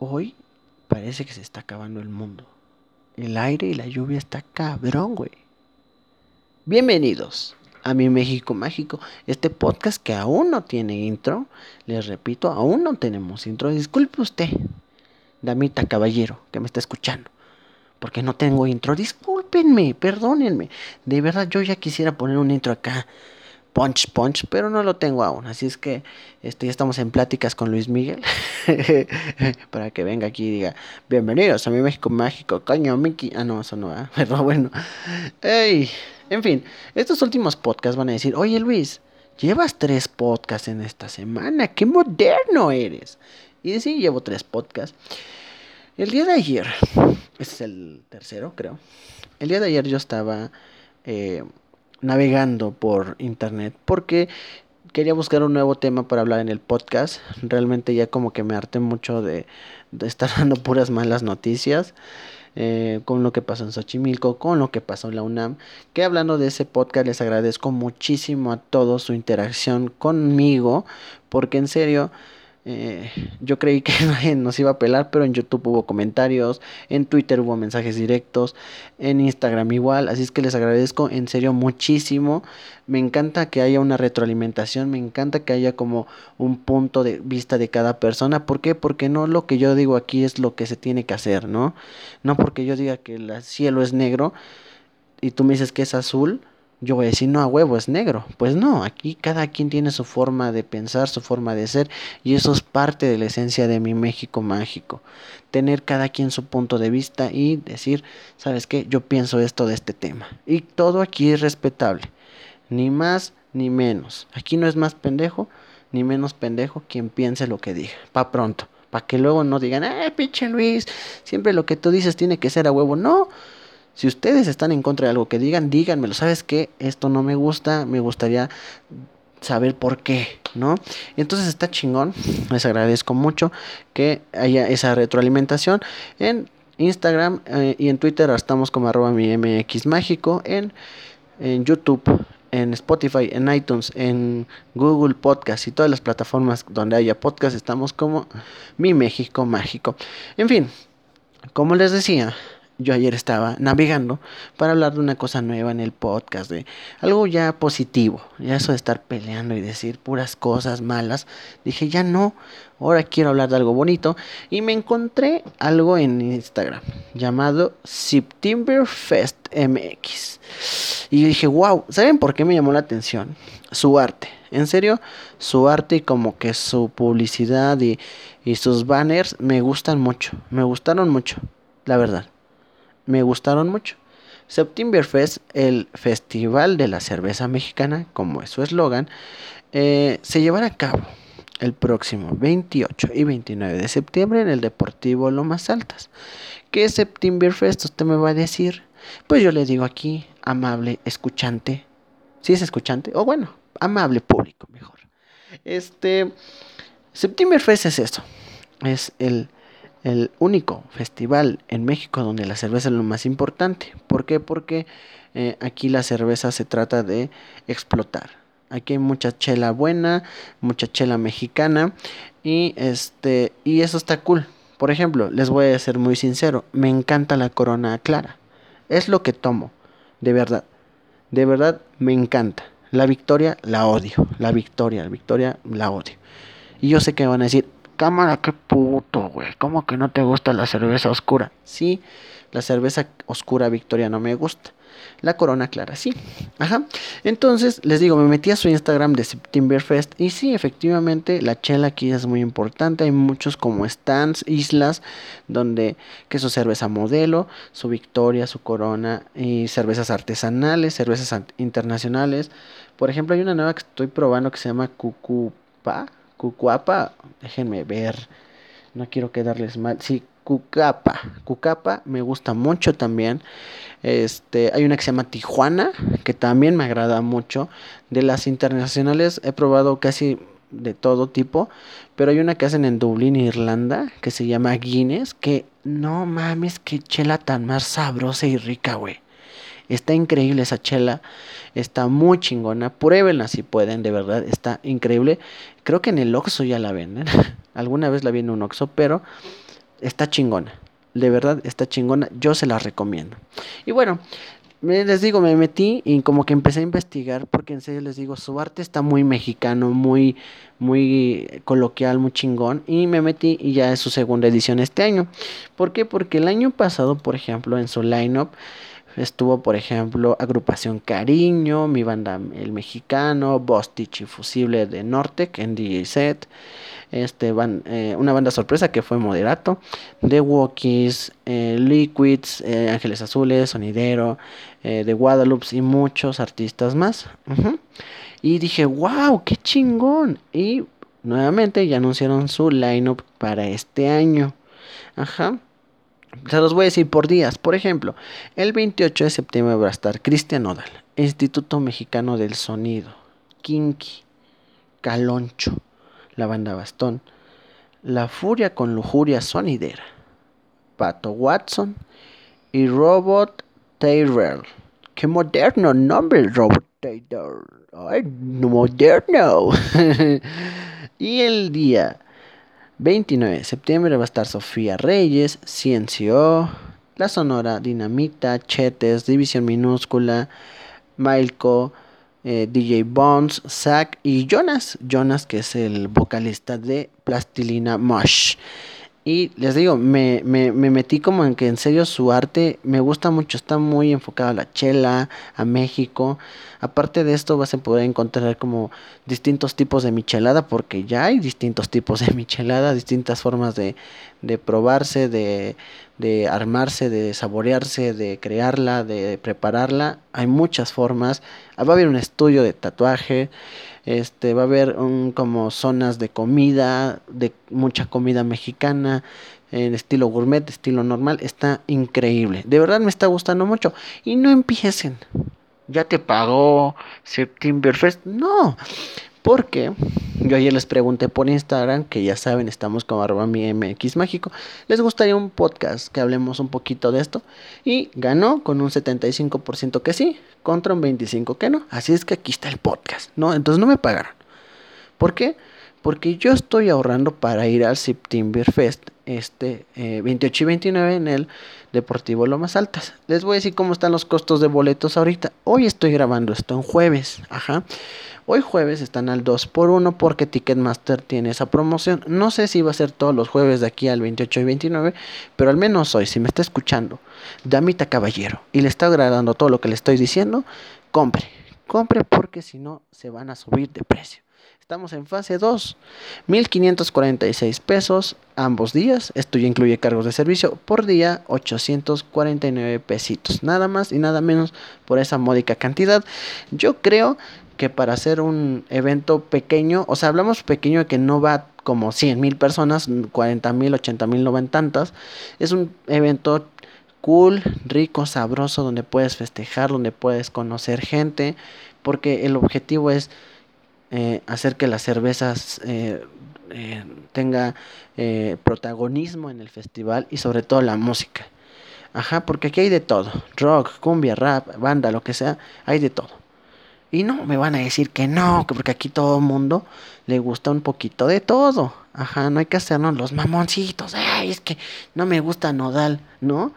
Hoy parece que se está acabando el mundo. El aire y la lluvia está cabrón, güey. Bienvenidos a mi México Mágico, este podcast que aún no tiene intro. Les repito, aún no tenemos intro. Disculpe usted, damita caballero, que me está escuchando. Porque no tengo intro. Discúlpenme, perdónenme. De verdad, yo ya quisiera poner un intro acá punch punch, pero no lo tengo aún. Así es que este, ya estamos en pláticas con Luis Miguel para que venga aquí y diga bienvenidos a mi México mágico, coño Mickey. Ah, no, eso no, ¿eh? pero bueno. En fin, estos últimos podcasts van a decir, oye Luis, llevas tres podcasts en esta semana, qué moderno eres. Y sí, llevo tres podcasts. El día de ayer, este es el tercero, creo. El día de ayer yo estaba eh, navegando por internet porque quería buscar un nuevo tema para hablar en el podcast. Realmente ya como que me harté mucho de, estar dando puras malas noticias. Eh, con lo que pasó en Xochimilco, con lo que pasó en la UNAM. Que hablando de ese podcast les agradezco muchísimo a todos su interacción conmigo, porque en serio eh, yo creí que nos iba a pelar, pero en YouTube hubo comentarios, en Twitter hubo mensajes directos, en Instagram igual, así es que les agradezco en serio muchísimo. Me encanta que haya una retroalimentación, me encanta que haya como un punto de vista de cada persona. ¿Por qué? Porque no lo que yo digo aquí es lo que se tiene que hacer, ¿no? No porque yo diga que el cielo es negro y tú me dices que es azul yo voy a decir, no, a huevo, es negro. Pues no, aquí cada quien tiene su forma de pensar, su forma de ser, y eso es parte de la esencia de mi México mágico. Tener cada quien su punto de vista y decir, ¿sabes qué? Yo pienso esto de este tema. Y todo aquí es respetable. Ni más ni menos. Aquí no es más pendejo ni menos pendejo quien piense lo que diga. Pa' pronto. Para que luego no digan, eh, pinche Luis, siempre lo que tú dices tiene que ser a huevo. No. Si ustedes están en contra de algo que digan, díganmelo. ¿Sabes qué? Esto no me gusta, me gustaría saber por qué, ¿no? Entonces está chingón. Les agradezco mucho que haya esa retroalimentación en Instagram eh, y en Twitter estamos como arroba mi mx mágico en, en YouTube en Spotify, en iTunes, en Google Podcast y todas las plataformas donde haya podcast estamos como mi México mágico. En fin, como les decía, yo ayer estaba navegando para hablar de una cosa nueva en el podcast, de algo ya positivo, ya eso de estar peleando y decir puras cosas malas, dije ya no, ahora quiero hablar de algo bonito y me encontré algo en Instagram llamado September Fest MX. Y dije, wow, ¿saben por qué me llamó la atención? Su arte. En serio, su arte y como que su publicidad y, y sus banners me gustan mucho. Me gustaron mucho, la verdad me gustaron mucho. Septemberfest, el Festival de la Cerveza Mexicana, como es su eslogan, eh, se llevará a cabo el próximo 28 y 29 de septiembre en el Deportivo Lomas Altas. ¿Qué es Septemberfest? Usted me va a decir. Pues yo le digo aquí, amable escuchante. Si es escuchante, o bueno, amable público, mejor. Este, Septemberfest es esto. Es el el único festival en México donde la cerveza es lo más importante. ¿Por qué? Porque eh, aquí la cerveza se trata de explotar. Aquí hay mucha chela buena, mucha chela mexicana y este y eso está cool. Por ejemplo, les voy a ser muy sincero, me encanta la Corona Clara. Es lo que tomo, de verdad. De verdad me encanta. La Victoria la odio, la Victoria, la Victoria la odio. Y yo sé que van a decir, cámara, qué puto, güey. ¿Cómo que no te gusta la cerveza oscura? Sí, la cerveza oscura Victoria no me gusta. La corona clara, sí. Ajá. Entonces, les digo, me metí a su Instagram de Septemberfest. Y sí, efectivamente, la chela aquí es muy importante. Hay muchos como stands, islas, donde que su cerveza modelo, su Victoria, su corona y cervezas artesanales, cervezas internacionales. Por ejemplo, hay una nueva que estoy probando que se llama Cucupa Cucuapa, déjenme ver, no quiero quedarles mal. Sí, Cucapa, Cucapa me gusta mucho también. Este, hay una que se llama Tijuana, que también me agrada mucho. De las internacionales he probado casi de todo tipo, pero hay una que hacen en Dublín, Irlanda, que se llama Guinness, que no mames, qué chela tan más sabrosa y rica, güey. Está increíble esa chela. Está muy chingona. Pruébenla si pueden, de verdad. Está increíble. Creo que en el Oxxo ya la venden. Alguna vez la vi en un Oxxo, pero está chingona. De verdad, está chingona. Yo se la recomiendo. Y bueno, les digo, me metí y como que empecé a investigar porque en serio les digo, su arte está muy mexicano, muy, muy coloquial, muy chingón. Y me metí y ya es su segunda edición este año. ¿Por qué? Porque el año pasado, por ejemplo, en su lineup estuvo, por ejemplo, Agrupación Cariño, mi banda El Mexicano, Bostich y Fusible de Nortec en DJ set este eh, una banda sorpresa que fue Moderato, The Walkies, eh, Liquids, eh, Ángeles Azules, Sonidero, The Guadalupe y muchos artistas más. Y dije, wow, qué chingón. Y nuevamente ya anunciaron su lineup para este año. Ajá. Se los voy a decir por días. Por ejemplo, el 28 de septiembre va a estar Cristian Odal, Instituto Mexicano del Sonido, Kinky, Caloncho, la banda Bastón, La Furia con Lujuria Sonidera, Pato Watson y Robot Tyrell. ¡Qué moderno nombre, Robot Tyrell! ¡Ay, moderno! y el día 29 de septiembre va a estar Sofía Reyes, Ciencio, La Sonora, Dinamita, Chetes, División Minúscula, Mailco, eh, DJ Bones, Zack y Jonas. Jonas, que es el vocalista de Plastilina Mush. Y les digo, me, me, metí como en que en serio su arte me gusta mucho, está muy enfocado a la chela, a México. Aparte de esto vas a poder encontrar como distintos tipos de michelada, porque ya hay distintos tipos de michelada, distintas formas de, de probarse, de, de armarse, de saborearse, de crearla, de prepararla. Hay muchas formas. Va a haber un estudio de tatuaje. Este, va a haber un, como zonas de comida, de mucha comida mexicana, en estilo gourmet, estilo normal. Está increíble. De verdad me está gustando mucho. Y no empiecen. Ya te pagó Septemberfest. No. Porque yo ayer les pregunté por Instagram, que ya saben, estamos como arroba mi MX mágico. ¿Les gustaría un podcast que hablemos un poquito de esto? Y ganó con un 75% que sí, contra un 25% que no. Así es que aquí está el podcast, ¿no? Entonces no me pagaron. ¿Por qué? Porque yo estoy ahorrando para ir al September Fest este 28 eh, y 29 en el Deportivo Lomas Altas. Les voy a decir cómo están los costos de boletos ahorita. Hoy estoy grabando esto en jueves, ajá. Hoy jueves están al 2 por 1 porque Ticketmaster tiene esa promoción. No sé si va a ser todos los jueves de aquí al 28 y 29, pero al menos hoy, si me está escuchando, Damita Caballero, y le está agradando todo lo que le estoy diciendo, compre. Compre porque si no se van a subir de precio. Estamos en fase 2, 1546 pesos ambos días. Esto ya incluye cargos de servicio por día, 849 pesitos. Nada más y nada menos por esa módica cantidad. Yo creo que para hacer un evento pequeño, o sea, hablamos pequeño de que no va como 100 mil personas, 40 mil, 80 mil, no van tantas. Es un evento cool, rico, sabroso, donde puedes festejar, donde puedes conocer gente, porque el objetivo es eh, hacer que las cervezas eh, eh, tenga protagonismo en el festival y sobre todo la música. Ajá, porque aquí hay de todo, rock, cumbia, rap, banda, lo que sea, hay de todo. Y no me van a decir que no, que porque aquí todo el mundo le gusta un poquito de todo. Ajá, no hay que hacernos los mamoncitos. Ay, es que no me gusta Nodal, ¿no?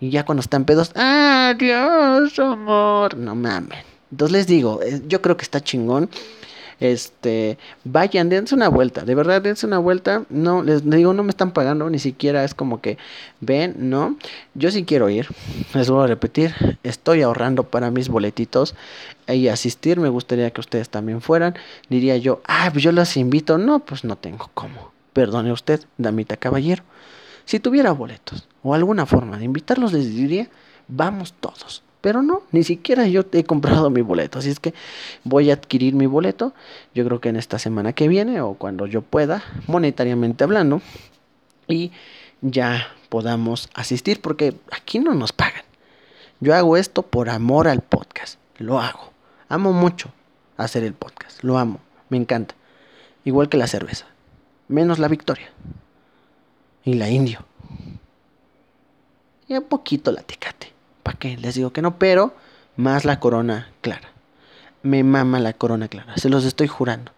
Y ya cuando están pedos, adiós, amor. No mames. Entonces les digo, eh, yo creo que está chingón. Este, vayan, dense una vuelta, de verdad, dense una vuelta. No, les digo, no me están pagando, ni siquiera es como que ven, ¿no? Yo sí quiero ir, les voy a repetir, estoy ahorrando para mis boletitos y asistir. Me gustaría que ustedes también fueran. Diría yo, ah, pues yo los invito. No, pues no tengo cómo. Perdone usted, damita caballero. Si tuviera boletos o alguna forma de invitarlos, les diría, vamos todos. Pero no, ni siquiera yo he comprado mi boleto. Así es que voy a adquirir mi boleto. Yo creo que en esta semana que viene o cuando yo pueda, monetariamente hablando. Y ya podamos asistir porque aquí no nos pagan. Yo hago esto por amor al podcast. Lo hago. Amo mucho hacer el podcast. Lo amo. Me encanta. Igual que la cerveza. Menos la victoria. Y la indio. Y un poquito la tecate. ¿Para qué? Les digo que no, pero más la corona clara. Me mama la corona clara, se los estoy jurando.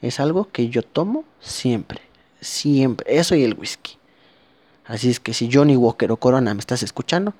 Es algo que yo tomo siempre, siempre. Eso y el whisky. Así es que si Johnny Walker o Corona me estás escuchando,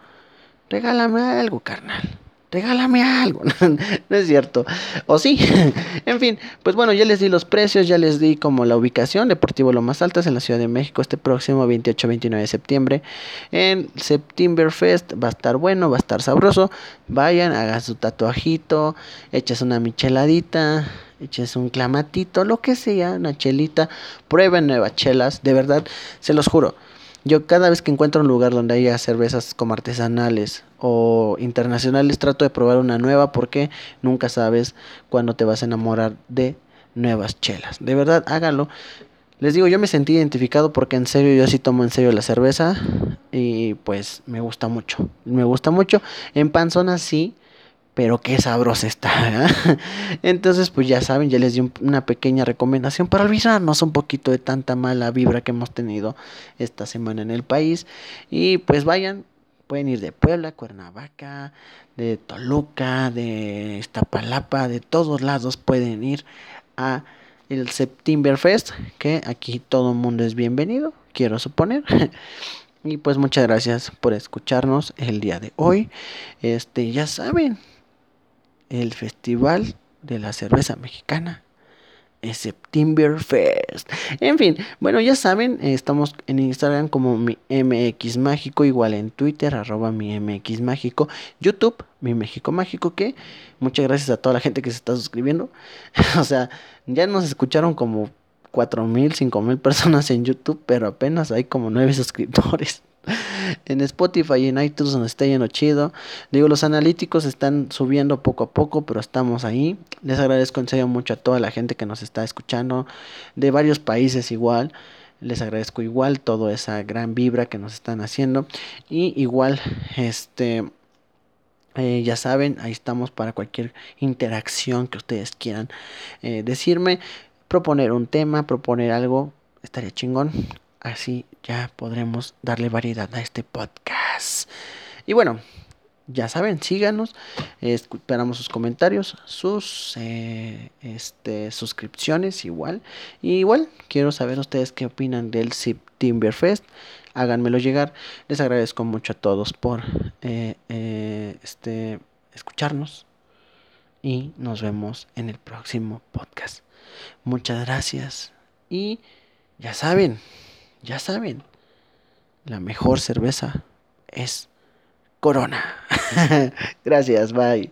regálame algo, carnal regálame algo. no es cierto. O sí. en fin, pues bueno, ya les di los precios, ya les di como la ubicación. Deportivo Lo Más Altas en la Ciudad de México este próximo 28-29 de septiembre. En September Fest va a estar bueno, va a estar sabroso. Vayan, hagan su tatuajito, echas una micheladita. Eches un clamatito, lo que sea, una chelita, prueben nuevas chelas, de verdad, se los juro. Yo cada vez que encuentro un lugar donde haya cervezas como artesanales o internacionales trato de probar una nueva porque nunca sabes cuándo te vas a enamorar de nuevas chelas. De verdad, hágalo. Les digo, yo me sentí identificado porque en serio yo sí tomo en serio la cerveza y pues me gusta mucho. Me gusta mucho. En panzona sí, pero qué sabrosa está. Entonces, pues ya saben, ya les di una pequeña recomendación para olvidarnos un poquito de tanta mala vibra que hemos tenido esta semana en el país. Y pues vayan, pueden ir de Puebla, Cuernavaca, de Toluca, de Iztapalapa, de todos lados pueden ir a el September Fest, que aquí todo el mundo es bienvenido, quiero suponer. Y pues muchas gracias por escucharnos el día de hoy. Este, ya saben, el Festival de la Cerveza Mexicana es September Fest. En fin, bueno, ya saben, estamos en Instagram como mi MX Mágico, igual en Twitter, arroba mi MX Mágico, YouTube, mi México Mágico, que muchas gracias a toda la gente que se está suscribiendo. o sea, ya nos escucharon como cuatro mil, cinco mil personas en YouTube, pero apenas hay como nueve suscriptores en Spotify y en iTunes donde está lleno chido. Digo, los analíticos están subiendo poco a poco, pero estamos ahí. Les agradezco en serio mucho a toda la gente que nos está escuchando, de varios países igual. Les agradezco igual toda esa gran vibra que nos están haciendo. Y igual, este... Eh, ya saben, ahí estamos para cualquier interacción que ustedes quieran eh, decirme, proponer un tema, proponer algo, estaría chingón. Así ya podremos darle variedad a este podcast. Y bueno, ya saben, síganos, esperamos sus comentarios, sus eh, este, suscripciones igual. Y igual, quiero saber ustedes qué opinan del Timberfest. Háganmelo llegar. Les agradezco mucho a todos por eh, eh, este, escucharnos. Y nos vemos en el próximo podcast. Muchas gracias. Y ya saben. Ya saben, la mejor cerveza es Corona. Gracias, bye.